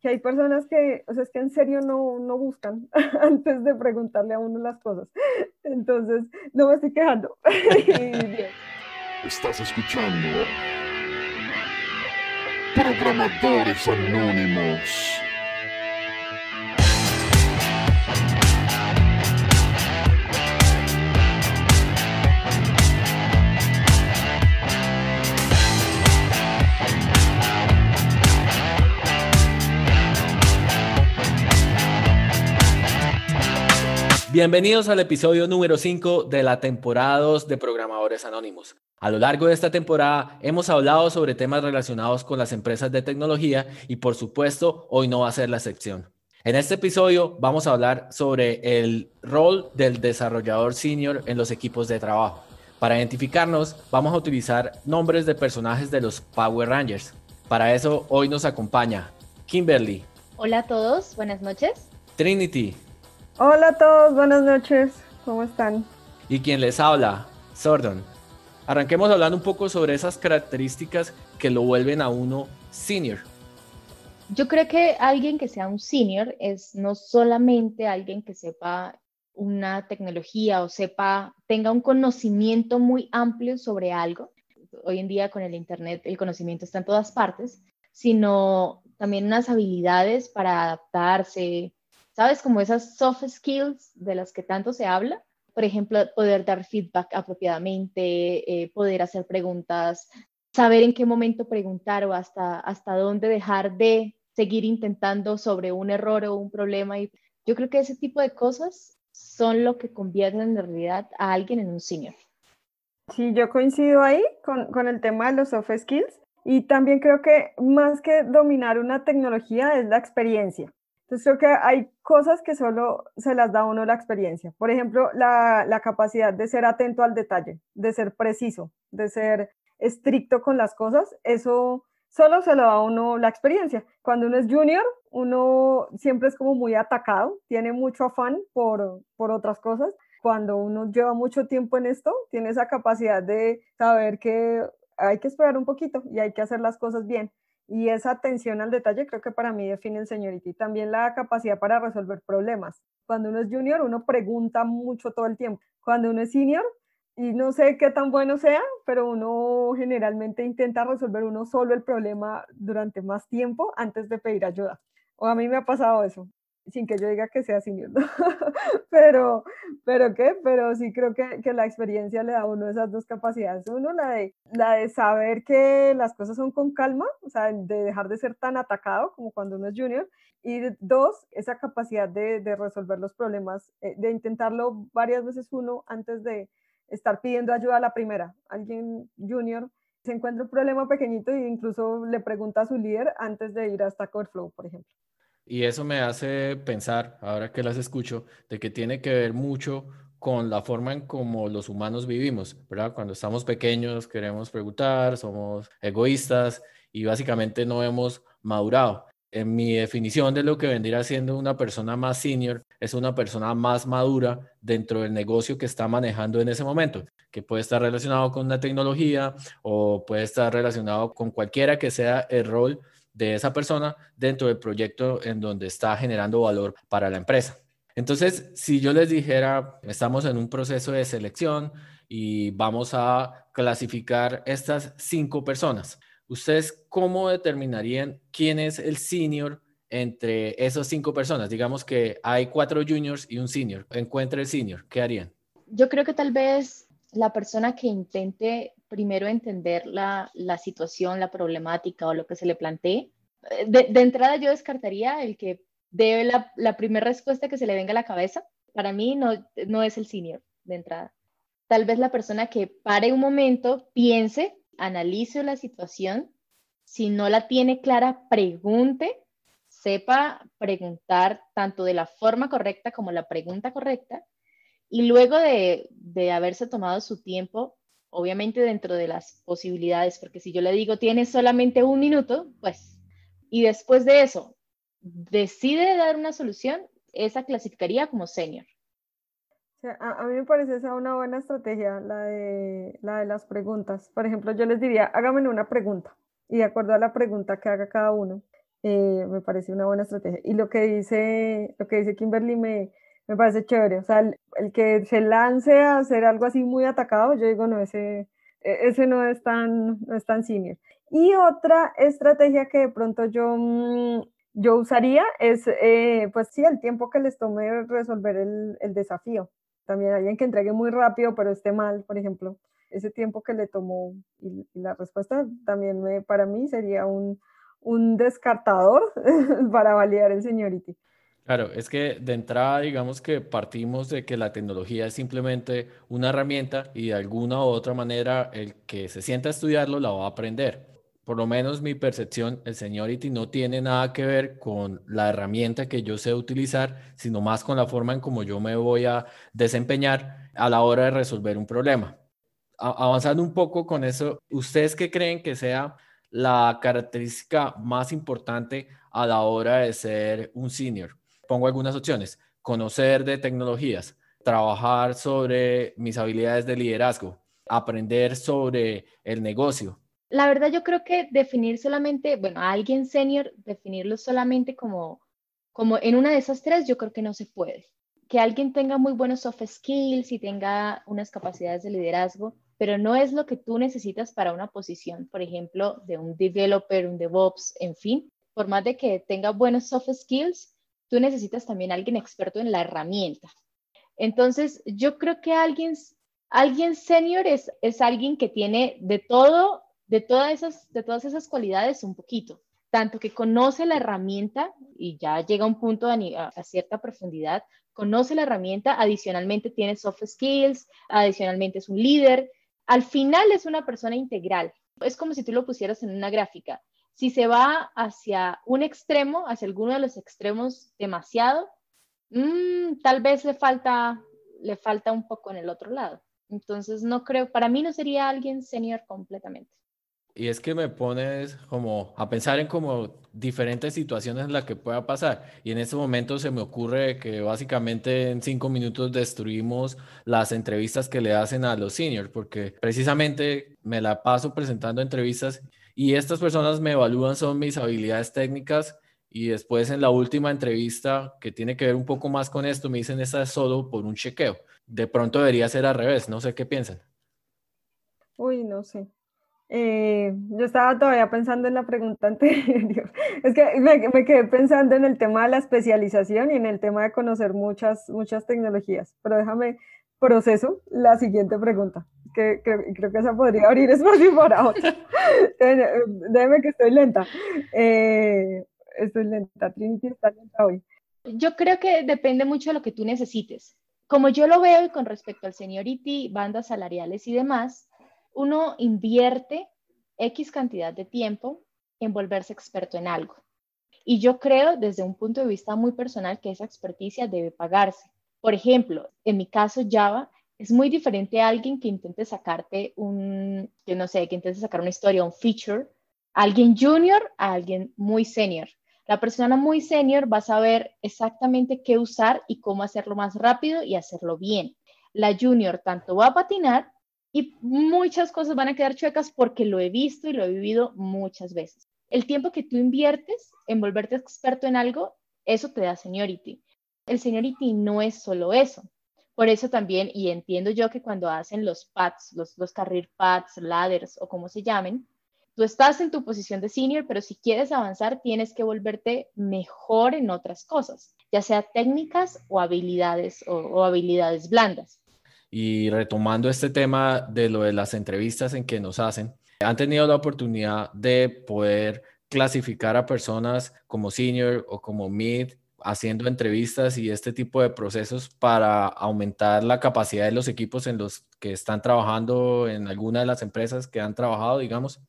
que hay personas que, o sea, es que en serio no, no buscan antes de preguntarle a uno las cosas. Entonces, no me estoy quejando. Estás escuchando Programadores Anónimos. Bienvenidos al episodio número 5 de la temporada 2 de Programadores Anónimos. A lo largo de esta temporada hemos hablado sobre temas relacionados con las empresas de tecnología y por supuesto hoy no va a ser la excepción. En este episodio vamos a hablar sobre el rol del desarrollador senior en los equipos de trabajo. Para identificarnos vamos a utilizar nombres de personajes de los Power Rangers. Para eso hoy nos acompaña Kimberly. Hola a todos, buenas noches. Trinity. Hola a todos, buenas noches. ¿Cómo están? Y quien les habla, Sordon. Arranquemos hablando un poco sobre esas características que lo vuelven a uno senior. Yo creo que alguien que sea un senior es no solamente alguien que sepa una tecnología o sepa, tenga un conocimiento muy amplio sobre algo. Hoy en día con el Internet el conocimiento está en todas partes, sino también unas habilidades para adaptarse, ¿sabes? Como esas soft skills de las que tanto se habla. Por ejemplo, poder dar feedback apropiadamente, eh, poder hacer preguntas, saber en qué momento preguntar o hasta, hasta dónde dejar de seguir intentando sobre un error o un problema. Y yo creo que ese tipo de cosas son lo que convierten en realidad a alguien en un senior. Sí, yo coincido ahí con, con el tema de los soft skills y también creo que más que dominar una tecnología es la experiencia. Entonces creo que hay cosas que solo se las da uno la experiencia. Por ejemplo, la, capacidad de ser atento al detalle, de ser preciso, de ser estricto con las cosas, eso solo se lo da uno la experiencia. Cuando uno es junior, uno siempre es como muy atacado, tiene mucho afán por, por otras cosas. Cuando uno lleva mucho tiempo en esto, tiene esa capacidad de saber que hay que esperar un poquito y hay que hacer las cosas bien. Y esa atención al detalle creo que para mí define el señority. También la capacidad para resolver problemas. Cuando uno es junior, uno pregunta mucho todo el tiempo. Cuando uno es senior, y no sé qué tan bueno sea, pero uno generalmente intenta resolver uno solo el problema durante más tiempo antes de pedir ayuda. O a mí me ha pasado eso sin que yo diga que sea senior, ¿no? pero, pero qué, pero sí creo que, que, la experiencia le da a uno esas dos capacidades. Uno, la de, la de saber que las cosas son con calma, o sea, de dejar de ser tan atacado como cuando uno es junior. Y dos, esa capacidad de, de resolver los problemas, eh, de intentarlo varias veces uno antes de estar pidiendo ayuda a la primera. Alguien junior se encuentra un problema pequeñito e incluso le pregunta a su líder antes de ir hasta Flow, por ejemplo. Y eso me hace pensar, ahora que las escucho, de que tiene que ver mucho con la forma en cómo los humanos vivimos, ¿verdad? Cuando estamos pequeños queremos preguntar, somos egoístas y básicamente no hemos madurado. En mi definición de lo que vendría siendo una persona más senior, es una persona más madura dentro del negocio que está manejando en ese momento, que puede estar relacionado con una tecnología o puede estar relacionado con cualquiera que sea el rol de esa persona dentro del proyecto en donde está generando valor para la empresa. Entonces, si yo les dijera, estamos en un proceso de selección y vamos a clasificar estas cinco personas, ¿ustedes cómo determinarían quién es el senior entre esas cinco personas? Digamos que hay cuatro juniors y un senior. Encuentra el senior, ¿qué harían? Yo creo que tal vez la persona que intente primero entender la, la, situación, la problemática o lo que se le plantee. De, de entrada yo descartaría el que dé la, la primera respuesta que se le venga a la cabeza. Para mí no, no es el senior de entrada. Tal vez la persona que pare un momento, piense, analice la situación. Si no la tiene clara, pregunte, sepa preguntar tanto de la forma correcta como la pregunta correcta. Y luego de, de haberse tomado su tiempo, obviamente dentro de las posibilidades, porque si yo le digo tienes solamente un minuto, pues, y después de eso decide dar una solución, esa clasificaría como senior. a, mí me parece esa una buena estrategia, la de, la de las preguntas. Por ejemplo, yo les diría, hágame una pregunta y de acuerdo a la pregunta que haga cada uno, Eh, me parece una buena estrategia. Y lo que dice, lo que dice Kimberly me, me parece chévere. O sea, el, que se lance a hacer algo así muy atacado, yo digo, no, ese, e, ese no, es tan, no es tan senior. Y otra estrategia que de pronto yo, mm, yo usaría es, eh, pues sí, el tiempo que les tome resolver el, el desafío. También alguien que entregue muy rápido, pero esté mal, por ejemplo. Ese tiempo que le tomó y, la respuesta también me, para mí sería un, un descartador para validar el seniority. Claro, es que de entrada digamos que partimos de que la tecnología es simplemente una herramienta y de alguna u otra manera el que se sienta a estudiarlo la va a aprender. Por lo menos mi percepción, el seniority no tiene nada que ver con la herramienta que yo sé utilizar, sino más con la forma en cómo yo me voy a desempeñar a la hora de resolver un problema. avanzando un poco con eso, ¿ustedes qué creen que sea la característica más importante a la hora de ser un senior? Pongo algunas opciones. Conocer de tecnologías, trabajar sobre mis habilidades de liderazgo, aprender sobre el negocio. La verdad yo creo que definir solamente, bueno, a alguien senior, definirlo solamente como, como en una de esas tres, yo creo que no se puede. Que alguien tenga muy buenos soft skills y tenga unas capacidades de liderazgo, pero no es lo que tú necesitas para una posición, por ejemplo, de un developer, un DevOps, en fin. Por más de que tenga buenos soft skills, tú necesitas también alguien experto en la herramienta. Entonces, yo creo que alguien, alguien senior es, es alguien que tiene de todo, de todas, esas, de todas esas cualidades un poquito. Tanto que conoce la herramienta y ya llega a un punto a, a cierta profundidad, conoce la herramienta, adicionalmente tiene soft skills, adicionalmente es un líder, al final es una persona integral. Es como si tú lo pusieras en una gráfica. Si se va hacia un extremo, hacia alguno de los extremos demasiado, mm, tal vez le falta, le falta un poco en el otro lado. Entonces, no creo, para mí no sería alguien senior completamente. Y es que me pones como a pensar en como diferentes situaciones en las que pueda pasar. Y en este momento se me ocurre que básicamente en cinco minutos destruimos las entrevistas que le hacen a los seniors, porque precisamente me la paso presentando entrevistas y estas personas me evalúan son mis habilidades técnicas y después en la última entrevista que tiene que ver un poco más con esto me dicen esta es solo por un chequeo. De pronto debería ser al revés, no sé qué piensan. Uy, no sé. Eh, yo estaba todavía pensando en la pregunta anterior. Es que me, quedé pensando en el tema de la especialización y en el tema de conocer muchas, muchas tecnologías. Pero déjame proceso la siguiente pregunta, que creo, creo que esa podría abrir espacio para otra. Déjeme que estoy lenta. Eh, estoy lenta. Trinity está lenta hoy. Yo creo que depende mucho de lo que tú necesites. Como yo lo veo y con respecto al seniority, bandas salariales y demás, uno invierte X cantidad de tiempo en volverse experto en algo. Y yo creo desde un punto de vista muy personal que esa experticia debe pagarse. Por ejemplo, en mi caso Java es muy diferente a alguien que intente sacarte un, que no sé, que intente sacar una historia, un feature, alguien junior a alguien muy senior. La persona muy senior va a saber exactamente qué usar y cómo hacerlo más rápido y hacerlo bien. La junior tanto va a patinar y muchas cosas van a quedar chuecas porque lo he visto y lo he vivido muchas veces. El tiempo que tú inviertes en volverte experto en algo, eso te da seniority. El seniority no es solo eso. Por eso también, y entiendo yo que cuando hacen los pads, los, los pads, ladders o como se llamen, tú estás en tu posición de senior, pero si quieres avanzar, tienes que volverte mejor en otras cosas, ya sea técnicas o habilidades o habilidades blandas. Y retomando este tema de lo de las entrevistas en que nos hacen, han tenido la oportunidad de poder clasificar a personas como senior o como mid haciendo entrevistas y este tipo de procesos para aumentar la capacidad de los equipos en los que están trabajando en alguna de las empresas que han trabajado, digamos?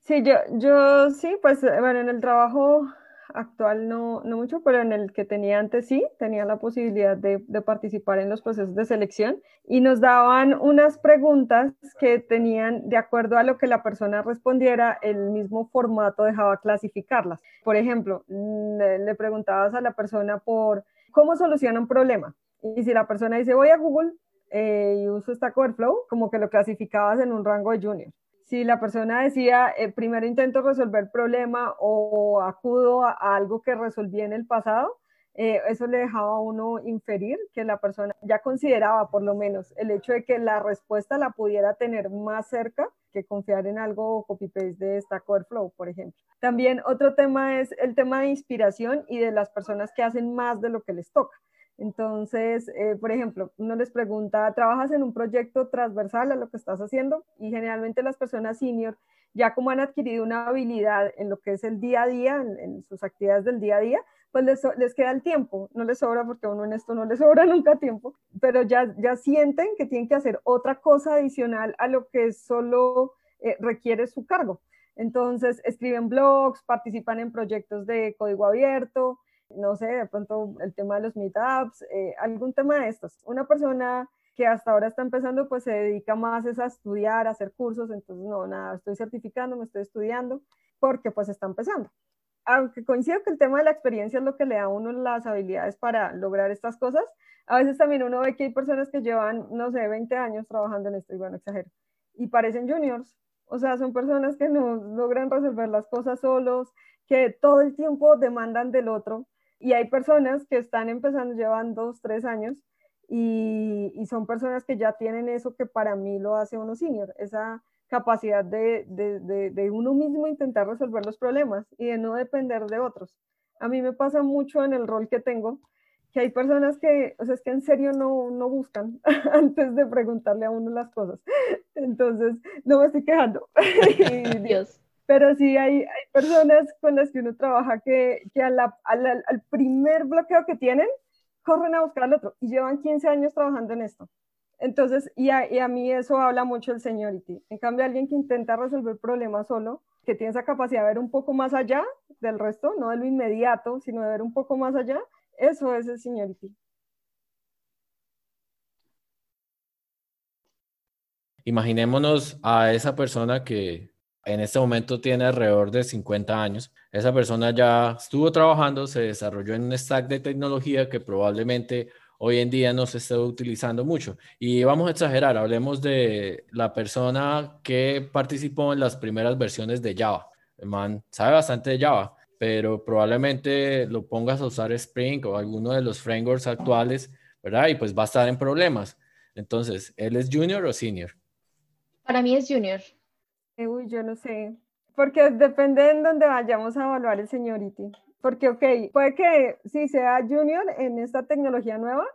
Sí, yo, yo sí, pues bueno, en el trabajo actual no, no mucho, pero en el que tenía antes sí, tenía la posibilidad de, de, participar en los procesos de selección y nos daban unas preguntas que tenían, de acuerdo a lo que la persona respondiera, el mismo formato dejaba clasificarlas. Por ejemplo, mm, le preguntabas a la persona por cómo soluciona un problema. Y si la persona dice, voy a Google eh, y uso Stack Overflow, como que lo clasificabas en un rango de junior si la persona decía, eh, primero intento resolver problema o acudo a, algo que resolví en el pasado, eh, eso le dejaba a uno inferir que la persona ya consideraba por lo menos el hecho de que la respuesta la pudiera tener más cerca que confiar en algo copy-paste de Stack Overflow, por ejemplo. También otro tema es el tema de inspiración y de las personas que hacen más de lo que les toca. Entonces, eh, por ejemplo, uno les pregunta, ¿trabajas en un proyecto transversal a lo que estás haciendo? Y generalmente las personas senior, ya como han adquirido una habilidad en lo que es el día a día, en, sus actividades del día a día, pues les, queda el tiempo, no les sobra porque uno en esto no les sobra nunca tiempo, pero ya, ya sienten que tienen que hacer otra cosa adicional a lo que solo eh, requiere su cargo. Entonces, escriben blogs, participan en proyectos de código abierto, no sé, de pronto el tema de los meetups, eh, algún tema de estos. Una persona que hasta ahora está empezando, pues se dedica más a estudiar, a hacer cursos, entonces no, nada, estoy certificando, me estoy estudiando, porque pues está empezando. Aunque coincido que el tema de la experiencia es lo que le da a uno las habilidades para lograr estas cosas, a veces también uno ve que hay personas que llevan, no sé, 20 años trabajando en esto, y bueno, exagero, y parecen juniors, o sea, son personas que no logran resolver las cosas solos, que todo el tiempo demandan del otro, y hay personas que están empezando, llevan dos, tres años, y, y, son personas que ya tienen eso que para mí lo hace uno senior, esa capacidad de, de, de, uno mismo intentar resolver los problemas y de no depender de otros. A mí me pasa mucho en el rol que tengo, que hay personas que, o sea, es que en serio no, no buscan antes de preguntarle a uno las cosas. Entonces, no me estoy quejando. Dios pero sí hay, hay, personas con las que uno trabaja que, que a al primer bloqueo que tienen, corren a buscar al otro y llevan 15 años trabajando en esto. Entonces, y a, y a mí eso habla mucho el seniority. En cambio, alguien que intenta resolver problemas solo, que tiene esa capacidad de ver un poco más allá del resto, no de lo inmediato, sino de ver un poco más allá, eso es el seniority. Imaginémonos a esa persona que en este momento tiene alrededor de 50 años. Esa persona ya estuvo trabajando, se desarrolló en un stack de tecnología que probablemente hoy en día no se está utilizando mucho. Y vamos a exagerar, hablemos de la persona que participó en las primeras versiones de Java. El man sabe bastante de Java, pero probablemente lo pongas a usar Spring o alguno de los frameworks actuales, ¿verdad? Y pues va a estar en problemas. Entonces, ¿él es junior o senior? Para mí es junior. Uy, yo no sé, porque depende en dónde vayamos a evaluar el seniority. Porque, ok, puede que sí sea junior en esta tecnología nueva,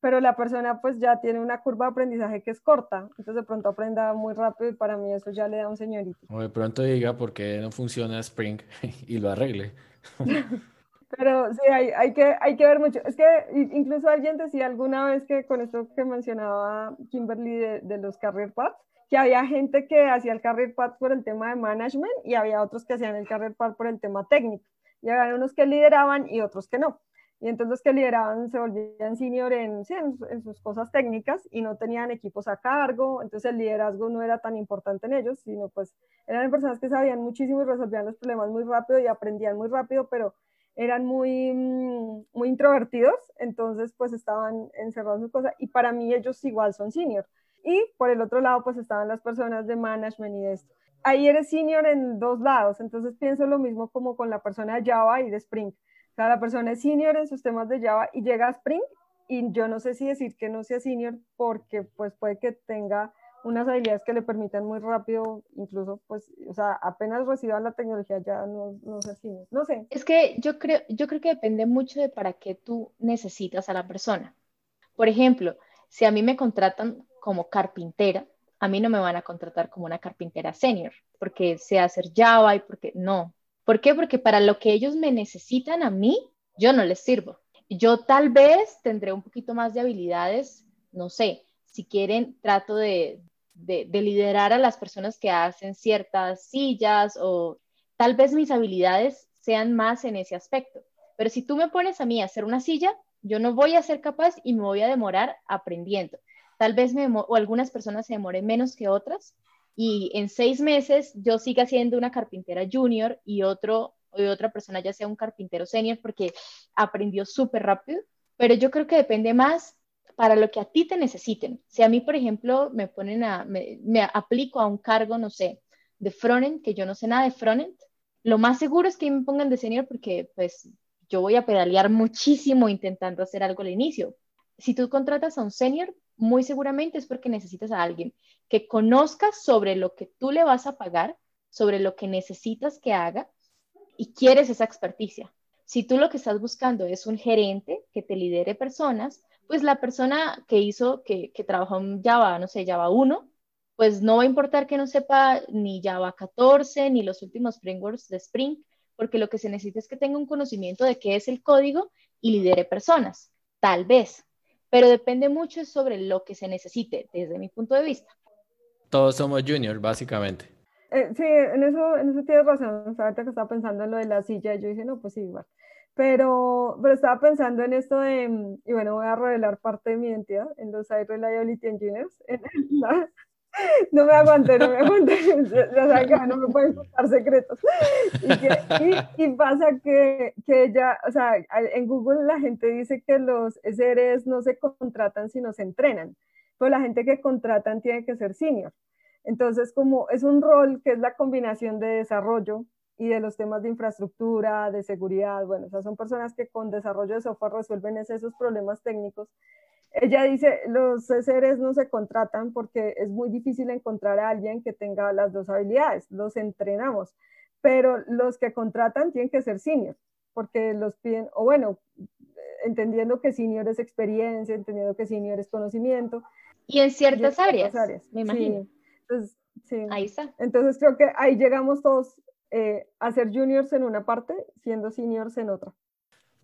pero la persona pues ya tiene una curva de aprendizaje que es corta, entonces de pronto aprenda muy rápido y para mí eso ya le da un seniority. O de pronto diga por qué no funciona Spring y lo arregle. Pero sí, hay, hay, que, hay que ver mucho. Es que incluso alguien decía alguna vez que con esto que mencionaba Kimberly de, de los career paths, que había gente que hacía el career path por el tema de management y había otros que hacían el career path por el tema técnico. Y había unos que lideraban y otros que no. Y entonces que lideraban se volvían senior en, en, sus cosas técnicas y no tenían equipos a cargo, entonces el liderazgo no era tan importante en ellos, sino pues eran personas que sabían muchísimo y resolvían los problemas muy rápido y aprendían muy rápido, pero eran muy, mm, muy introvertidos, entonces pues estaban encerrados en su cosa y para mí ellos igual son senior y por el otro lado, pues estaban las personas de management y de esto. Ahí eres senior en dos lados, entonces pienso lo mismo como con la persona de Java y de Spring. O sea, la persona es senior en sus temas de Java y llega a Spring y yo no sé si decir que no sea senior porque pues puede que tenga unas habilidades que le permitan muy rápido, incluso, pues, o sea, apenas reciba la tecnología ya no, no sé. No sé. Es que yo creo, yo creo que depende mucho de para qué tú necesitas a la persona. Por ejemplo, si a mí me contratan como carpintera, a mí no me van a contratar como una carpintera senior, porque sé hacer Java y porque no. ¿Por qué? Porque para lo que ellos me necesitan a mí, yo no les sirvo. Yo tal vez tendré un poquito más de habilidades, no sé, si quieren, trato de, de, de liderar a las personas que hacen ciertas sillas o tal vez mis habilidades sean más en ese aspecto. Pero si tú me pones a mí a hacer una silla, yo no voy a ser capaz y me voy a demorar aprendiendo. Tal vez o algunas personas se demoren menos que otras y en seis meses yo siga siendo una carpintera junior y, otro, y otra persona ya sea un carpintero senior porque aprendió súper rápido. Pero yo creo que depende más para lo que a ti te necesiten. Si a mí, por ejemplo, me ponen a, me, me aplico a un cargo, no sé, de frontend, que yo no sé nada de frontend, lo más seguro es que me pongan de senior porque pues yo voy a pedalear muchísimo intentando hacer algo al inicio. Si tú contratas a un senior, muy seguramente es porque necesitas a alguien que conozca sobre lo que tú le vas a pagar, sobre lo que necesitas que haga y quieres esa experticia. Si tú lo que estás buscando es un gerente que te lidere personas, pues la persona que hizo, que, que trabajó en Java, no sé, Java 1, pues no va a importar que no sepa ni Java 14 ni los últimos frameworks de Spring, porque lo que se necesita es que tenga un conocimiento de qué es el código y lidere personas, tal vez, pero depende mucho sobre lo que se necesite desde mi punto de vista. Todos somos junior, básicamente. Eh, sí, en eso, en eso tienes razón. ahorita que estaba pensando en lo de la silla, yo dije, no, pues sí, igual. Pero, pero estaba pensando en esto de, y bueno, voy a revelar parte de mi identidad en los Site Reliability Engineers. En la, no me aguanté, no me aguanté, ya saben que no me pueden contar secretos. Y, pasa que, que, ya, o sea, en Google la gente dice que los SREs no se contratan, sino se entrenan, pero la gente que contratan tiene que ser senior. Entonces, como es un rol que es la combinación de desarrollo y de los temas de infraestructura, de seguridad, bueno, o son personas que con desarrollo de software resuelven esos problemas técnicos ella dice, los seres no se contratan porque es muy difícil encontrar a alguien que tenga las dos habilidades, los entrenamos, pero los que contratan tienen que ser senior, porque los piden, o bueno, entendiendo que senior es experiencia, entendiendo que senior es conocimiento. Y en ciertas, áreas, me imagino. Entonces, sí. Ahí está. Entonces creo que ahí llegamos todos eh, a ser juniors en una parte, siendo seniors en otra.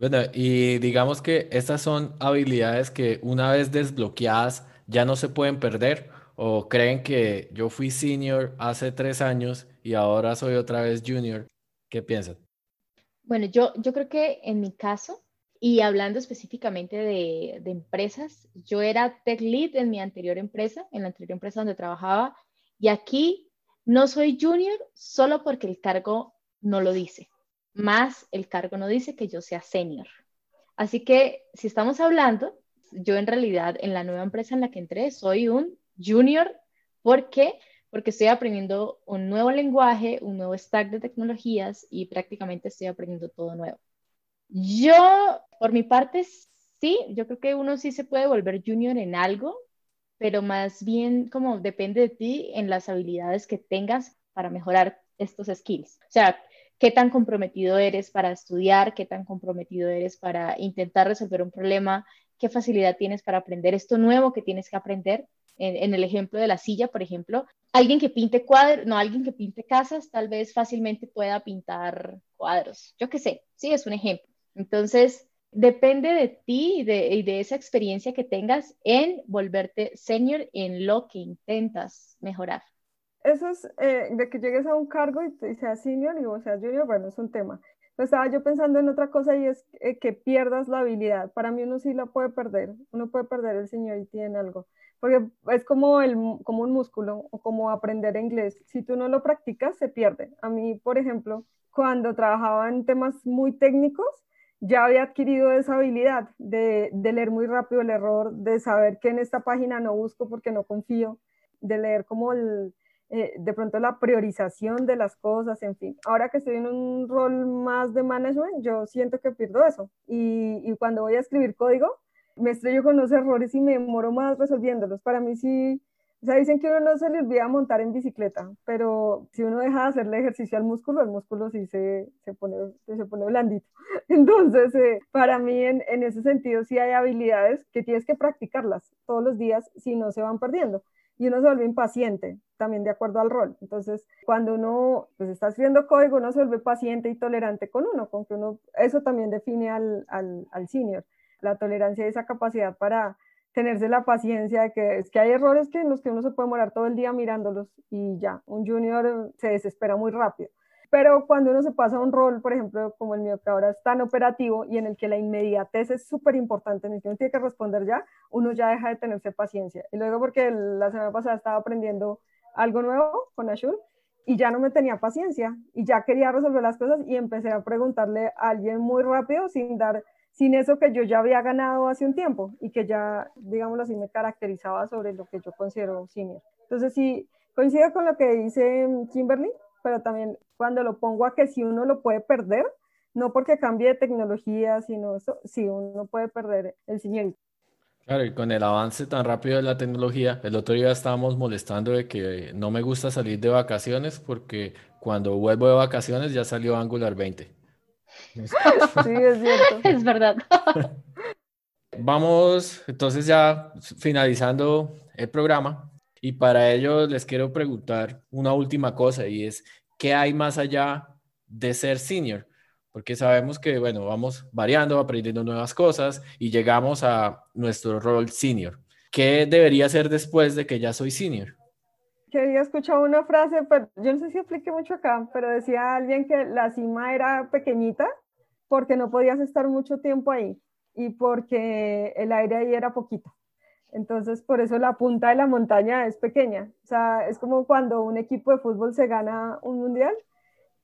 Bueno, y digamos que estas son habilidades que una vez desbloqueadas ya no se pueden perder o creen que yo fui senior hace tres años y ahora soy otra vez junior. ¿Qué piensan? Bueno, yo, yo creo que en mi caso, y hablando específicamente de, de empresas, yo era tech lead en mi anterior empresa, en la anterior empresa donde trabajaba, y aquí no soy junior solo porque el cargo no lo dice más el cargo no dice que yo sea senior. Así que si estamos hablando, yo en realidad en la nueva empresa en la que entré soy un junior. ¿Por qué? Porque estoy aprendiendo un nuevo lenguaje, un nuevo stack de tecnologías y prácticamente estoy aprendiendo todo nuevo. Yo, por mi parte, sí, yo creo que uno sí se puede volver junior en algo, pero más bien como depende de ti en las habilidades que tengas para mejorar estos skills. O sea, qué tan comprometido eres para estudiar, qué tan comprometido eres para intentar resolver un problema, qué facilidad tienes para aprender esto nuevo que tienes que aprender. En, el ejemplo de la silla, por ejemplo, alguien que pinte cuadros, no, alguien que pinte casas, tal vez fácilmente pueda pintar cuadros. Yo qué sé, sí, es un ejemplo. Entonces, depende de ti y de, y de esa experiencia que tengas en volverte senior en lo que intentas mejorar eso es eh, de que llegues a un cargo y, seas senior y vos seas junior, bueno, es un tema. Pero estaba yo pensando en otra cosa y es eh, que pierdas la habilidad. Para mí uno sí la puede perder, uno puede perder el seniority en algo, porque es como, el, como un músculo o como aprender inglés. Si tú no lo practicas, se pierde. A mí, por ejemplo, cuando trabajaba en temas muy técnicos, ya había adquirido esa habilidad de, de leer muy rápido el error, de saber que en esta página no busco porque no confío, de leer como el, eh, de pronto la priorización de las cosas, en fin. Ahora que estoy en un rol más de management, yo siento que pierdo eso. Y, y cuando voy a escribir código, me estrello con los errores y me demoro más resolviéndolos. Para mí sí, o sea, dicen que uno no se le olvida montar en bicicleta, pero si uno deja de hacerle ejercicio al músculo, el músculo sí se, se, pone, se pone blandito. Entonces, eh, para mí en, en ese sentido sí hay habilidades que tienes que practicarlas todos los días si no se van perdiendo y uno se vuelve impaciente, también de acuerdo al rol. Entonces, cuando uno pues, está escribiendo código, uno se vuelve paciente y tolerante con uno, con que uno, eso también define al, al, al senior, la tolerancia y esa capacidad para tenerse la paciencia de que es que hay errores que en los que uno se puede morar todo el día mirándolos y ya, un junior se desespera muy rápido. Pero cuando uno se pasa a un rol, por ejemplo, como el mío, que ahora es tan operativo y en el que la inmediatez es súper importante, en el que uno tiene que responder ya, uno ya deja de tenerse paciencia. Y luego porque la semana pasada estaba aprendiendo algo nuevo con Azure y ya no me tenía paciencia y ya quería resolver las cosas y empecé a preguntarle a alguien muy rápido sin dar sin eso que yo ya había ganado hace un tiempo y que ya, digámoslo así, me caracterizaba sobre lo que yo considero senior. Entonces, sí, Coincido con lo que dice Kimberly, pero también cuando lo pongo a que si uno lo puede perder, no porque cambie de tecnología, sino eso, si uno puede perder el señorito. Claro, y con el avance tan rápido de la tecnología, el otro día estábamos molestando de que no me gusta salir de vacaciones porque cuando vuelvo de vacaciones ya salió Angular 20. Sí, es cierto. Es verdad. Vamos entonces ya finalizando el programa y para ello les quiero preguntar una última cosa y es, ¿qué hay más allá de ser senior? Porque sabemos que, bueno, vamos variando, aprendiendo nuevas cosas y llegamos a nuestro rol senior. ¿Qué debería ser después de que ya soy senior? Que había escuchado una frase, pero yo no sé si aplique mucho acá, pero decía alguien que la cima era pequeñita porque no podías estar mucho tiempo ahí y porque el aire ahí era poquito. Entonces, por eso la punta de la montaña es pequeña. O sea, es como cuando un equipo de fútbol se gana un mundial.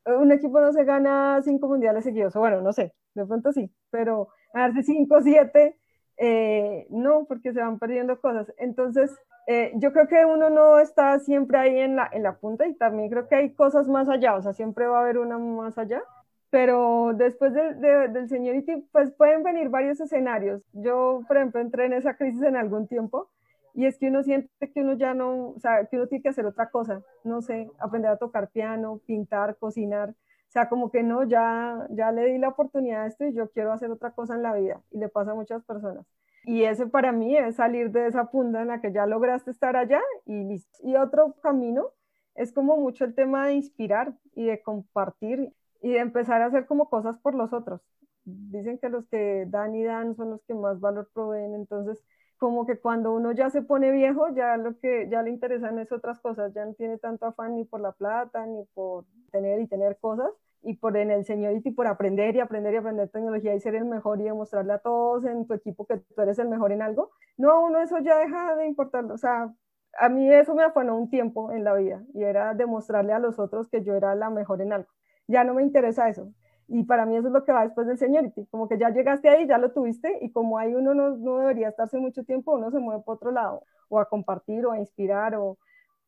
Un equipo no se gana cinco mundiales seguidos, o bueno, no sé, de pronto sí, pero ganarse cinco, siete, eh, no, porque se van perdiendo cosas. Entonces, eh, yo creo que uno no está siempre ahí en la, en la punta y también creo que hay cosas más allá, o sea, siempre va a haber una más allá pero después de, del seniority, pues pueden venir varios escenarios. Yo, por ejemplo, entré en esa crisis en algún tiempo y es que uno siente que uno ya no, o sea, que uno tiene que hacer otra cosa, no sé, aprender a tocar piano, pintar, cocinar, o sea, como que no, ya, ya le di la oportunidad a esto y yo quiero hacer otra cosa en la vida y le pasa a muchas personas. Y ese para mí es salir de esa punta en la que ya lograste estar allá y listo. Y otro camino es como mucho el tema de inspirar y de compartir y empezar a hacer como cosas por los otros. Dicen que los que dan y dan son los que más valor proveen, entonces como que cuando uno ya se pone viejo, ya lo que ya le interesan es otras cosas, ya no tiene tanto afán ni por la plata, ni por tener y tener cosas, y por en el y por aprender y aprender y aprender tecnología y ser el mejor y demostrarle a todos en tu equipo que tú eres el mejor en algo. No, uno eso ya deja de importar, o sea, a mí eso me afanó un tiempo en la vida y era demostrarle a los otros que yo era la mejor en algo ya no me interesa eso. Y para mí eso es lo que va después del seniority, como que ya llegaste ahí, ya lo tuviste y como ahí uno no, no debería estarse mucho tiempo, uno se mueve por otro lado, o a compartir, o a inspirar, o,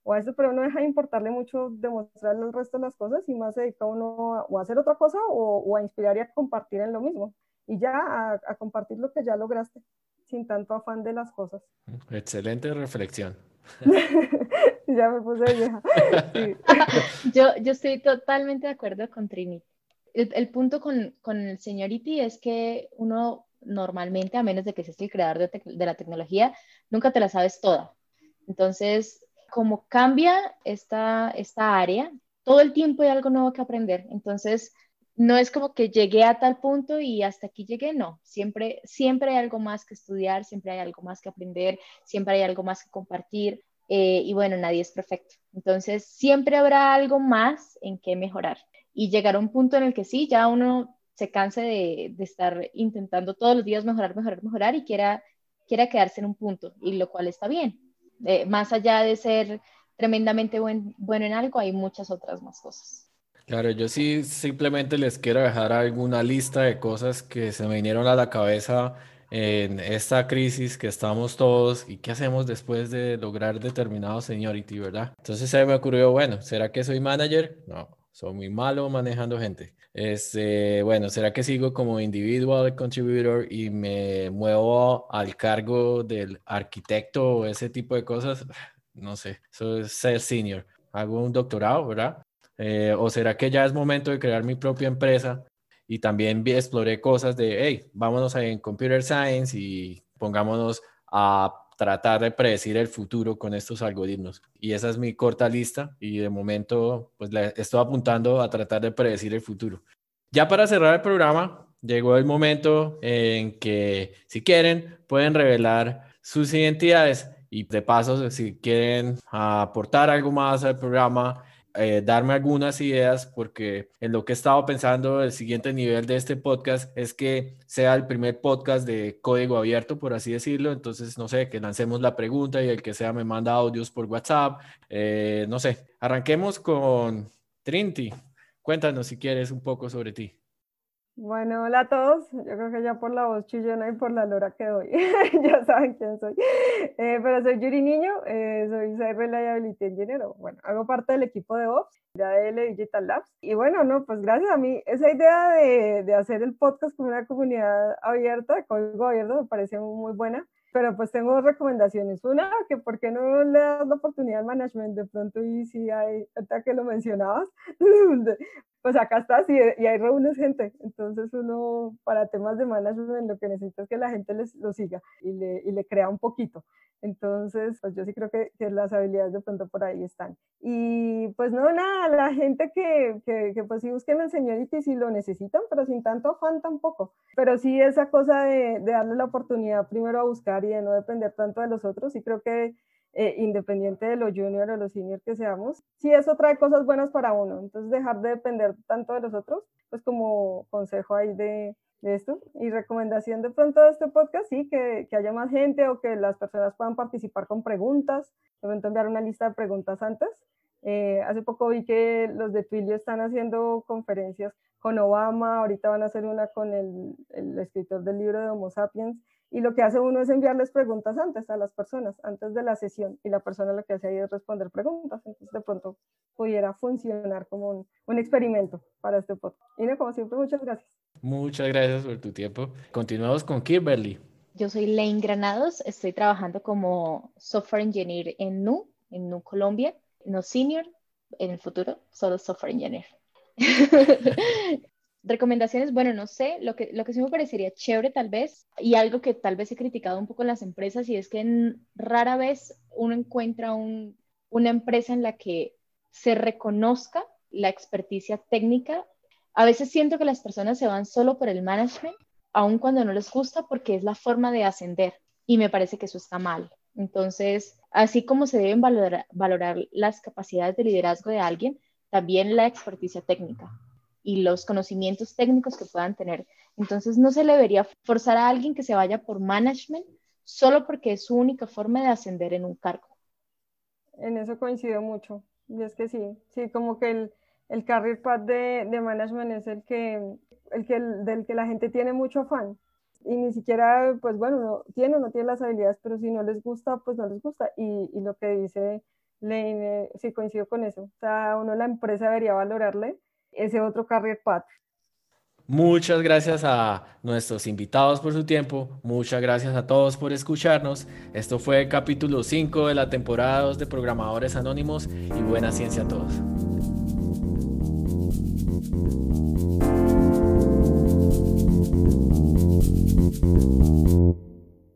o a eso, pero no deja de importarle mucho demostrarle el resto de las cosas y más se dedica uno a, o a hacer otra cosa o, o, a inspirar y a compartir en lo mismo. Y ya a, a compartir lo que ya lograste, sin tanto afán de las cosas. Excelente reflexión. ya me puse vieja. yo, yo estoy totalmente de acuerdo con Trini. El, el punto con, con, el señority es que uno normalmente, a menos de que seas el creador de, de, la tecnología, nunca te la sabes toda. Entonces, como cambia esta, esta área, todo el tiempo hay algo nuevo que aprender. Entonces, no es como que llegué a tal punto y hasta aquí llegué, no. Siempre, siempre hay algo más que estudiar, siempre hay algo más que aprender, siempre hay algo más que compartir. Eh, y bueno, nadie es perfecto. Entonces, siempre habrá algo más en que mejorar. Y llegar a un punto en el que sí, ya uno se canse de, de estar intentando todos los días mejorar, mejorar, mejorar y quiera, quiera quedarse en un punto, y lo cual está bien. Eh, más allá de ser tremendamente buen, bueno en algo, hay muchas otras más cosas. Claro, yo sí simplemente les quiero dejar alguna lista de cosas que se me vinieron a la cabeza en esta crisis que estamos todos y qué hacemos después de lograr determinado seniority, ¿verdad? Entonces se me ocurrió, bueno, ¿será que soy manager? No, soy muy malo manejando gente. Este, bueno, ¿será que sigo como individual contributor y me muevo al cargo del arquitecto o ese tipo de cosas? No sé, eso es ser senior. Hago un doctorado, ¿verdad? Eh, ¿O será que ya es momento de crear mi propia empresa? Y también exploré cosas de, hey, vámonos en Computer Science y pongámonos a tratar de predecir el futuro con estos algoritmos. Y esa es mi corta lista y de momento pues le estoy apuntando a tratar de predecir el futuro. Ya para cerrar el programa, llegó el momento en que si quieren pueden revelar sus identidades y de paso si quieren aportar algo más al programa eh, darme algunas ideas porque en lo que he estado pensando el siguiente nivel de este podcast es que sea el primer podcast de código abierto, por así decirlo. Entonces, no sé, que lancemos la pregunta y el que sea me manda audios por WhatsApp. Eh, no sé, arranquemos con Trinity. Cuéntanos si quieres un poco sobre ti. Bueno, hola a todos. Yo creo que ya por la voz chillona y por la lora que doy, ya saben quién soy. Eh, pero soy Yuri Niño, eh, soy Cyber Reliability Engineer. Bueno, hago parte del equipo de Ops de ADL Digital Labs. Y bueno, no, pues gracias a mí, esa idea de, de hacer el podcast con una comunidad abierta, de código abierto, me parece muy buena. Pero pues tengo dos recomendaciones. Una, que por qué no le das la oportunidad al management de pronto y si hay, hasta que lo mencionabas, pues acá estás y, y hay reúnes gente. Entonces uno para temas de management lo que necesita es que la gente les, lo siga y le, y le crea un poquito. Entonces, pues yo sí creo que, que, las habilidades de pronto por ahí están. Y pues no, nada, la gente que, que, que pues sí busquen el señority si lo necesitan, pero sin tanto afán tampoco. Pero sí esa cosa de, darle la oportunidad primero a buscar y de no depender tanto de los otros, y creo que eh, independiente de lo junior o lo senior que seamos, sí eso trae cosas buenas para uno. Entonces dejar de depender tanto de los otros, pues como consejo ahí de, de esto. Y recomendación de pronto de este podcast, sí, que, que, haya más gente o que las personas puedan participar con preguntas, de pronto enviar una lista de preguntas antes. Eh, hace poco vi que los de Twilio están haciendo conferencias con Obama, ahorita van a hacer una con el, el escritor del libro de Homo Sapiens, y lo que hace uno es enviarles preguntas antes a las personas, antes de la sesión, y la persona lo que hace ahí es responder preguntas, entonces de pronto pudiera funcionar como un, un experimento para este podcast. Y no, como siempre, muchas gracias. Muchas gracias por tu tiempo. Continuamos con Kimberly. Yo soy Lane Granados, estoy trabajando como software engineer en NU, en NU Colombia, no senior, en el futuro, solo software engineer. Recomendaciones, bueno, no sé, lo que, lo que sí me parecería chévere tal vez, y algo que tal vez he criticado un poco en las empresas, y es que rara vez uno encuentra un, una empresa en la que se reconozca la experticia técnica a veces siento que las personas se van solo por el management, aun cuando no les gusta, porque es la forma de ascender. Y me parece que eso está mal. Entonces, así como se deben valorar, valorar las capacidades de liderazgo de alguien, también la experticia técnica y los conocimientos técnicos que puedan tener. Entonces, no se le debería forzar a alguien que se vaya por management solo porque es su única forma de ascender en un cargo. En eso coincido mucho. Y es que sí, sí, como que el, el career path de, de, management es el que, el que del que la gente tiene mucho afán y ni siquiera, pues bueno, no, tiene o no tiene las habilidades, pero si no les gusta, pues no les gusta. Y, y lo que dice Lane, eh, sí coincido con eso. O sea, uno la empresa debería valorarle ese otro career path. Muchas gracias a nuestros invitados por su tiempo. Muchas gracias a todos por escucharnos. Esto fue el capítulo 5 de la temporada 2 de Programadores Anónimos y buena ciencia a todos.